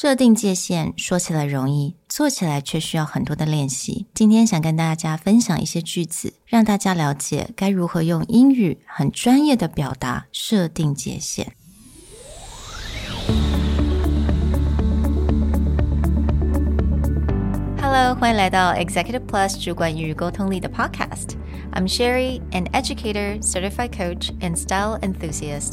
设定界限说起来容易，做起来却需要很多的练习。今天想跟大家分享一些句子，让大家了解该如何用英语很专业的表达设定界限。Hello，欢迎来到 Executive Plus 主管与沟通力的 Podcast。I'm Sherry, an educator, certified coach, and style enthusiast.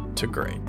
to great.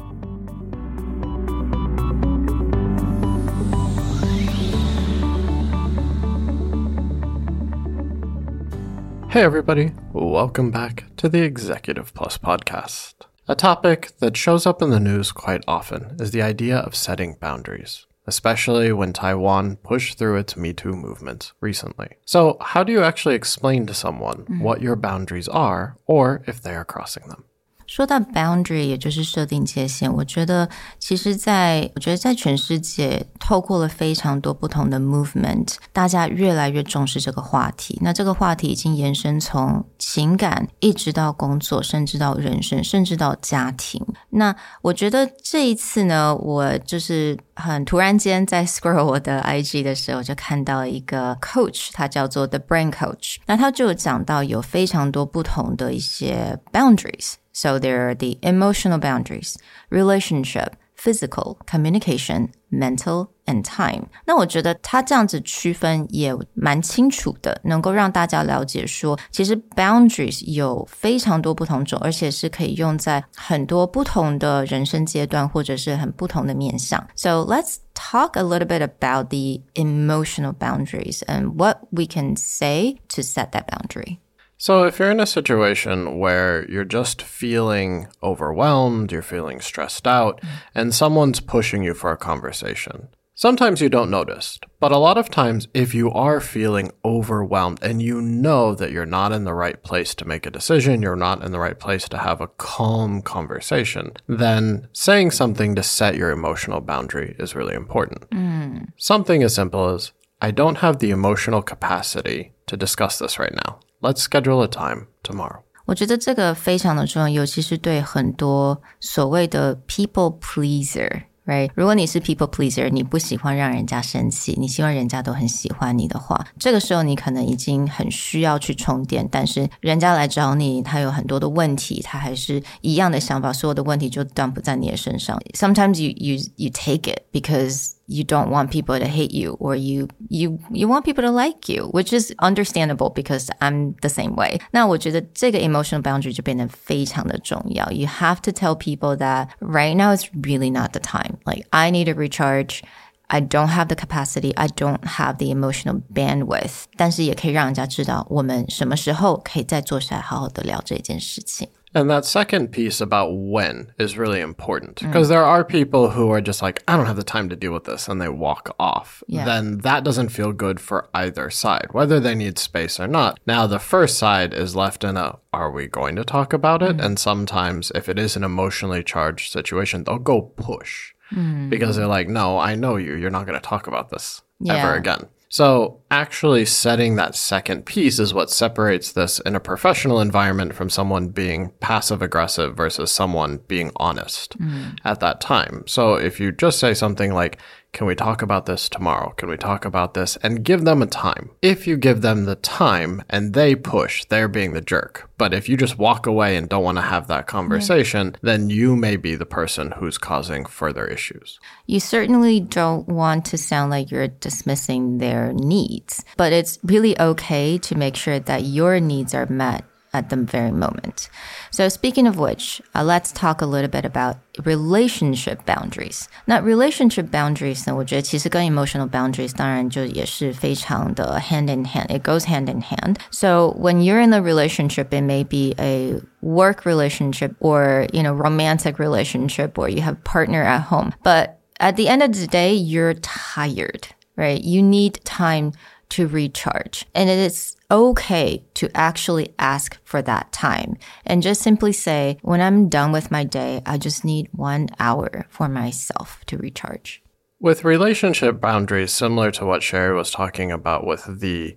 Hey, everybody, welcome back to the Executive Plus podcast. A topic that shows up in the news quite often is the idea of setting boundaries, especially when Taiwan pushed through its Me Too movement recently. So, how do you actually explain to someone hmm. what your boundaries are or if they are crossing them? 说到 boundary，也就是设定界限，我觉得其实在，我觉得在全世界，透过了非常多不同的 movement，大家越来越重视这个话题。那这个话题已经延伸从情感，一直到工作，甚至到人生，甚至到家庭。那我觉得这一次呢，我就是很突然间在 scroll 我的 IG 的时候，就看到一个 coach，他叫做 The Brain Coach，那他就讲到有非常多不同的一些 boundaries。So there are the emotional boundaries, relationship, physical, communication, mental, and time。那我觉得他这样子区分也蛮清楚的，能够让大家了解说，其实 boundaries 有非常多不同种，而且是可以用在很多不同的人生阶段，或者是很不同的面向。So let's talk a little bit about the emotional boundaries and what we can say to set that boundary. So, if you're in a situation where you're just feeling overwhelmed, you're feeling stressed out, and someone's pushing you for a conversation, sometimes you don't notice. But a lot of times, if you are feeling overwhelmed and you know that you're not in the right place to make a decision, you're not in the right place to have a calm conversation, then saying something to set your emotional boundary is really important. Mm. Something as simple as, I don't have the emotional capacity to discuss this right now. Let's schedule a time tomorrow. 我觉得这个非常的重要，尤其是对很多所谓的 people pleaser。Right，如果你是 people pleaser，你不喜欢让人家生气，你希望人家都很喜欢你的话，这个时候你可能已经很需要去充电，但是人家来找你，他有很多的问题，他还是一样的想法，所有的问题就 dump 在你的身上。Sometimes you you you take it because you don't want people to hate you or you you you want people to like you, which is understandable because I'm the same way. 那我觉得这个 emotional boundary 就变得非常的重要。You have to tell people that right now is really not the time. Like I need to recharge. I don't have the capacity. I don't have the emotional bandwidth. 但是也可以让人家知道我们什么时候可以再坐下来好好的聊这件事情。 And that second piece about when is really important mm. because there are people who are just like, I don't have the time to deal with this, and they walk off. Yeah. Then that doesn't feel good for either side, whether they need space or not. Now, the first side is left in a, are we going to talk about it? Mm. And sometimes, if it is an emotionally charged situation, they'll go push mm. because they're like, no, I know you. You're not going to talk about this Yeah. ever again. So, actually setting that second piece is what separates this in a professional environment from someone being passive aggressive versus someone being honest mm. at that time. So, if you just say something like, Can we talk about this tomorrow? Can we talk about this? And give them a time. If you give them the time and they push, they're being the jerk. But if you just walk away and don't want to have that conversation, then you may be the person who's causing further issues. You certainly don't want to sound like you're dismissing their needs, but it's really okay to make sure that your needs are met at the very moment. So speaking of which, uh, let's talk a little bit about relationship boundaries. 那 relationship boundaries 呢，我觉得其实跟 emotional boundaries 当然就也是非常的 hand in hand. It goes hand in hand. So when you're in a relationship, it may be a work relationship or, you know, romantic relationship or you have a partner at home. But At the end of the day, you're tired, right? You need time to recharge. And it is okay to actually ask for that time and just simply say, when I'm done with my day, I just need one hour for myself to recharge. With relationship boundaries, similar to what Sherry was talking about with the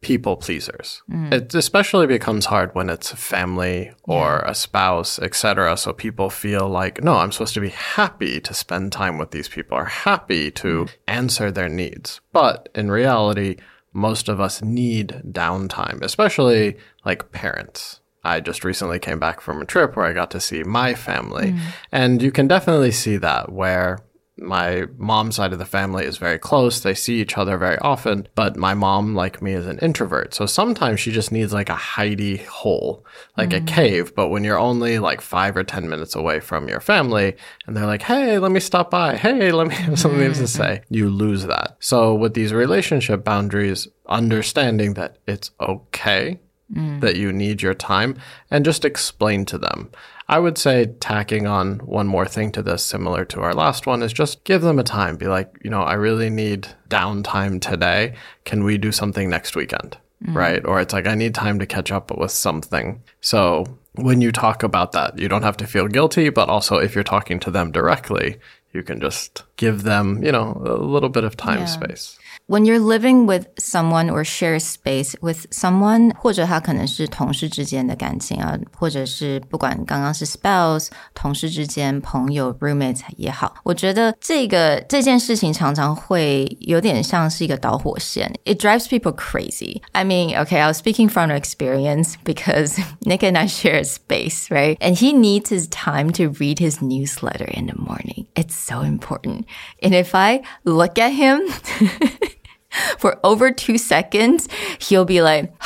people pleasers. Mm. It especially becomes hard when it's family or yeah. a spouse, etc. So people feel like, no, I'm supposed to be happy to spend time with these people or happy to mm. answer their needs. But in reality, most of us need downtime, especially like parents. I just recently came back from a trip where I got to see my family. Mm. And you can definitely see that where my mom's side of the family is very close. They see each other very often, but my mom, like me, is an introvert. So sometimes she just needs like a hidey hole, like mm. a cave. But when you're only like five or 10 minutes away from your family and they're like, Hey, let me stop by. Hey, let me have something to mm-hmm. say, you lose that. So with these relationship boundaries, understanding that it's okay Mm. that you need your time and just explain to them. I would say tacking on one more thing to this, similar to our last one, is just give them a time. Be like, you know, I really need downtime today. Can we do something next weekend? Mm. Right. Or it's like, I need time to catch up with something. So when you talk about that, you don't have to feel guilty, but also if you're talking to them directly, you can just give them, you know, a little bit of time yeah. space. when you're living with someone or share space with someone，或者他可能是同事之间的感情啊，或者是不管刚刚是 spouse、同事之间、朋友、roommates 也好，我觉得这个这件事情常常会有点像是一个导火线。It drives people crazy. I mean, okay, I was speaking from experience because Nick and I share a space, right? And he needs his time to read his newsletter in the morning. It's so important. And if I look at him for over two seconds, he'll be like,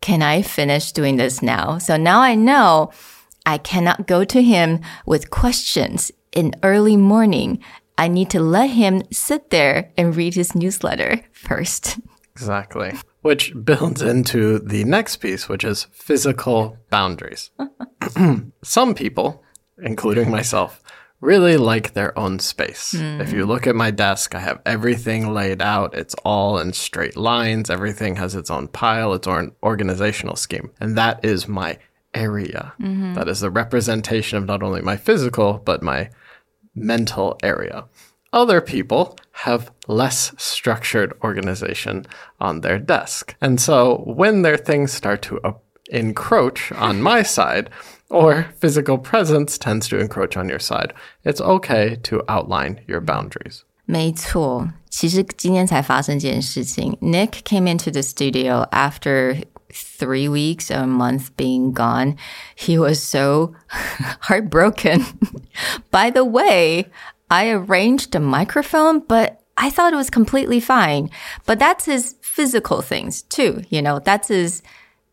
Can I finish doing this now? So now I know I cannot go to him with questions in early morning. I need to let him sit there and read his newsletter first. Exactly. Which builds into the next piece, which is physical boundaries. Some people, including myself, really like their own space. Mm. If you look at my desk, I have everything laid out. It's all in straight lines. Everything has its own pile, its own organizational scheme. And that is my area. Mm-hmm. That is the representation of not only my physical, but my mental area. Other people have less structured organization on their desk. And so when their things start to encroach on my side, or physical presence tends to encroach on your side. It's okay to outline your boundaries. 没错，其实今天才发生这件事情。Nick came into the studio after three weeks, a month being gone. He was so heartbroken. By the way, I arranged a microphone, but I thought it was completely fine. But that's his physical things too. You know, that's his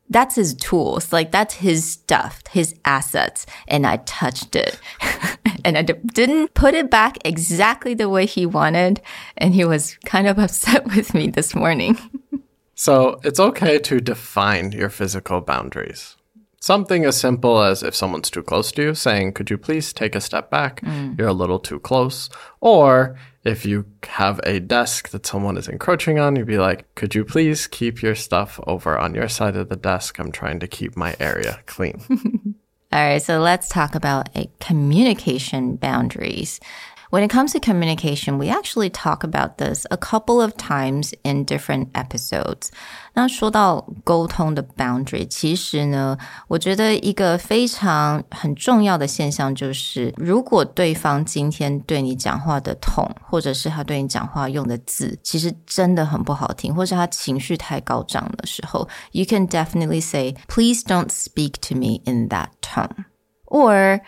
that's his tools. Like that's his stuff, his assets. And I touched it and I didn't put it back exactly the way he wanted. And he was kind of upset with me this morning. so it's okay to define your physical boundaries. Something as simple as if someone's too close to you, saying, Could you please take a step back? Mm. You're a little too close. Or if you have a desk that someone is encroaching on, you'd be like, Could you please keep your stuff over on your side of the desk? I'm trying to keep my area clean. All right, so let's talk about communication boundaries. When it comes to communication, we actually talk about this a couple of times in different episodes. 那说到沟通的 boundary，其实呢，我觉得一个非常很重要的现象就是，如果对方今天对你讲话的 tone，或者是他对你讲话用的字，其实真的很不好听，或是他情绪太高涨的时候，you can definitely say, "Please don't speak to me in that tone," or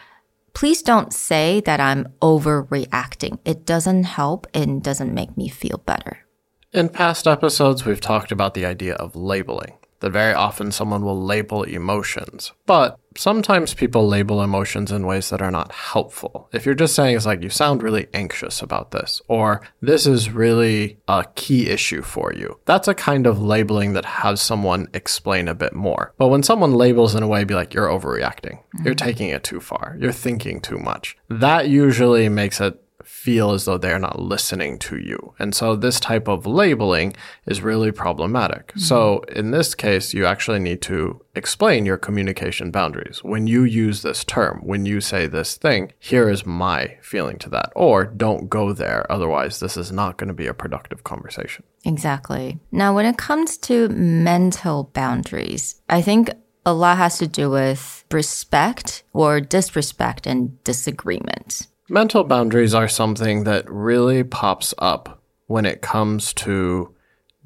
Please don't say that I'm overreacting. It doesn't help and doesn't make me feel better. In past episodes, we've talked about the idea of labeling that very often someone will label emotions, but sometimes people label emotions in ways that are not helpful. If you're just saying it's like, you sound really anxious about this, or this is really a key issue for you, that's a kind of labeling that has someone explain a bit more. But when someone labels in a way, be like, you're overreacting, mm-hmm. you're taking it too far, you're thinking too much, that usually makes it feel as though they're not listening to you. And so this type of labeling is really problematic. Mm-hmm. So in this case, you actually need to explain your communication boundaries. When you use this term, when you say this thing, here is my feeling to that. Or don't go there. Otherwise, this is not going to be a productive conversation. Exactly. Now, when it comes to mental boundaries, I think a lot has to do with respect or disrespect and disagreement. Mental boundaries are something that really pops up when it comes to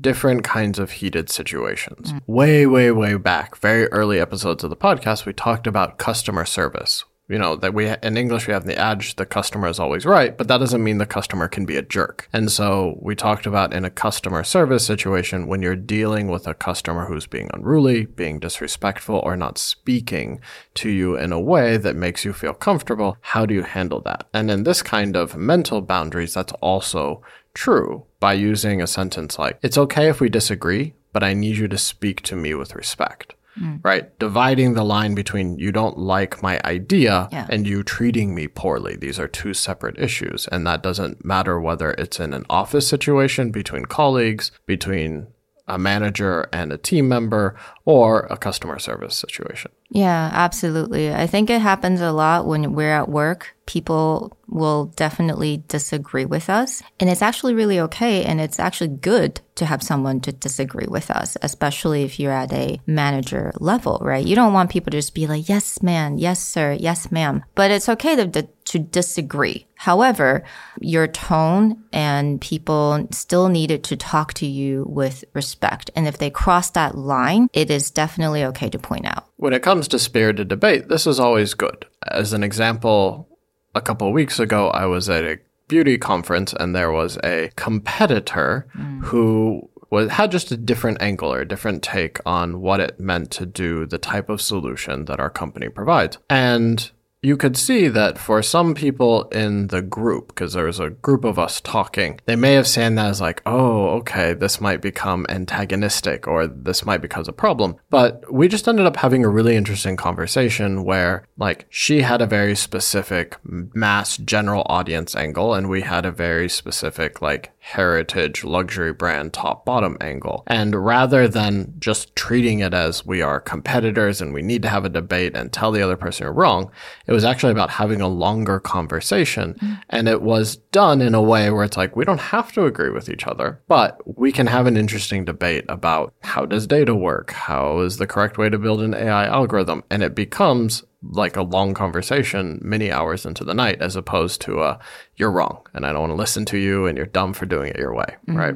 different kinds of heated situations. Mm. Way, way, way back, very early episodes of the podcast, we talked about customer service, you know that we in english we have the adage the customer is always right but that doesn't mean the customer can be a jerk. And so we talked about in a customer service situation when you're dealing with a customer who's being unruly being disrespectful or not speaking to you in a way that makes you feel comfortable how do you handle that? And in this kind of mental boundaries that's also true by using a sentence like it's okay if we disagree but i need you to speak to me with respect Mm. right? Dividing the line between you don't like my idea yeah. and you treating me poorly. These are two separate issues. And that doesn't matter whether it's in an office situation between colleagues, between a manager and a team member, or a customer service situation. Yeah, absolutely. I think it happens a lot when we're at work. People will definitely disagree with us. And it's actually really okay. And it's actually good to have someone to disagree with us, especially if you're at a manager level, right? You don't want people to just be like, yes, man, yes, sir, yes, ma'am. But it's okay to, to, disagree. However, your tone and people still needed to talk to you with respect. And if they cross that line, it is definitely okay to point out. When it comes to spirited debate, this is always good. As an example, a couple of weeks ago, I was at a beauty conference and there was a competitor mm. who was, had just a different angle or a different take on what it meant to do the type of solution that our company provides. And you could see that for some people in the group, because there was a group of us talking, they may have seen that as like, oh, okay, this might become antagonistic or this might become a problem. But we just ended up having a really interesting conversation where, like, she had a very specific mass general audience angle, and we had a very specific, like, heritage luxury brand top bottom angle. And rather than just treating it as we are competitors and we need to have a debate and tell the other person you're wrong, it was actually about having a longer conversation. Mm. And it was done in a way where it's like, we don't have to agree with each other, but we can have an interesting debate about how does data work? How is the correct way to build an AI algorithm? And it becomes like a long conversation many hours into the night as opposed to a you're wrong and I don't want to listen to you and you're dumb for doing it your way, mm-hmm. right?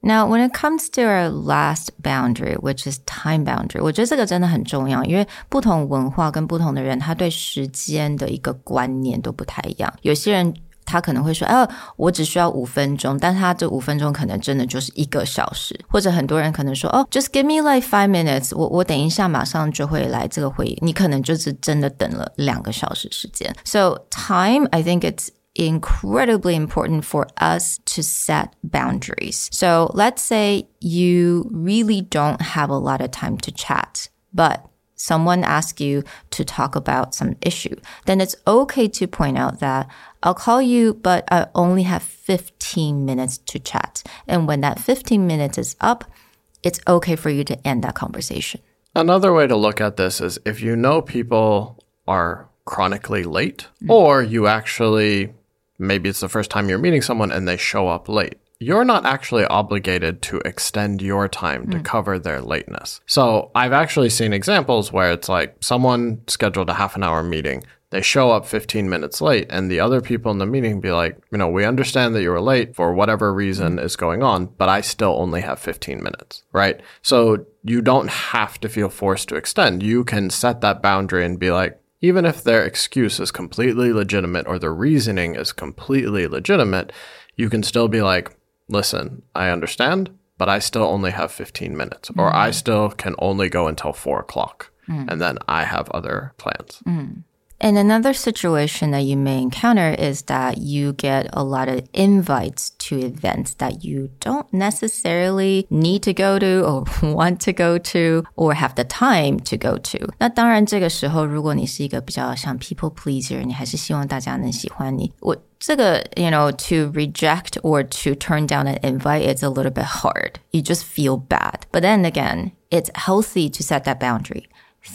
Now, when it comes to our last boundary, which is time boundary，我觉得这个真的很重要，因为不同文化跟不同的人，他对时间的一个观念都不太一样。有些人 他可能会说：“哦，我只需要五分钟。”但他这五分钟可能真的就是一个小时，或者很多人可能说：“哦，just give me like five minutes，我我等一下马上就会来这个会议。”你可能就是真的等了两个小时时间。So time, I think it's incredibly important for us to set boundaries. So let's say you really don't have a lot of time to chat, but someone asks you to talk about some issue, then it's okay to point out that I'll call you, but I only have 15 minutes to chat. And when that 15 minutes is up, it's okay for you to end that conversation. Another way to look at this is if you know people are chronically late, mm. or you actually, maybe it's the first time you're meeting someone and they show up late you're not actually obligated to extend your time to mm. cover their lateness. So I've actually seen examples where it's like someone scheduled a half an hour meeting. They show up 15 minutes late, and the other people in the meeting be like, you know, we understand that you were late for whatever reason mm. is going on, but I still only have 15 minutes, right? So you don't have to feel forced to extend. You can set that boundary and be like, even if their excuse is completely legitimate or their reasoning is completely legitimate, you can still be like, listen, I understand, but I still only have 15 minutes, or mm. I still can only go until four o'clock, mm. and then I have other plans. Mm. And another situation that you may encounter is that you get a lot of invites to events that you don't necessarily need to go to or want to go to or have the time to go to. 那当然，这个时候如果你是一个比较像 people pleaser，你还是希望大家能喜欢你。我这个 you know to reject or to turn down an invite it's a little bit hard. You just feel bad. But then again, it's healthy to set that boundary.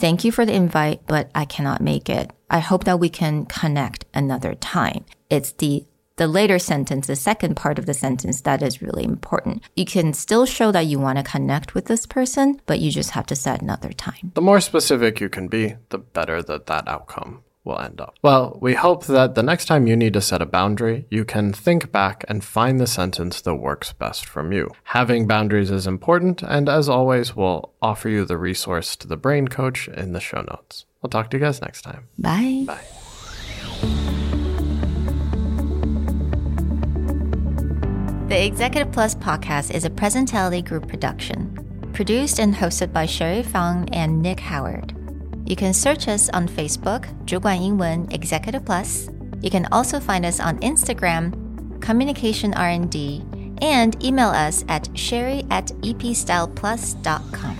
Thank you for the invite, but I cannot make it. I hope that we can connect another time. It's the the later sentence, the second part of the sentence, that is really important. You can still show that you want to connect with this person, but you just have to set another time. The more specific you can be, the better that that outcome will end up. Well, we hope that the next time you need to set a boundary, you can think back and find the sentence that works best from you. Having boundaries is important, and as always, we'll offer you the resource to the brain coach in the show notes. We'll talk to you guys next time. Bye. Bye. The Executive Plus podcast is a Presentality Group production, produced and hosted by Sherry Fang and Nick Howard. You can search us on Facebook, 主管英文 Executive Plus. You can also find us on Instagram, Communication R&D, and email us at sherry at epstyleplus.com.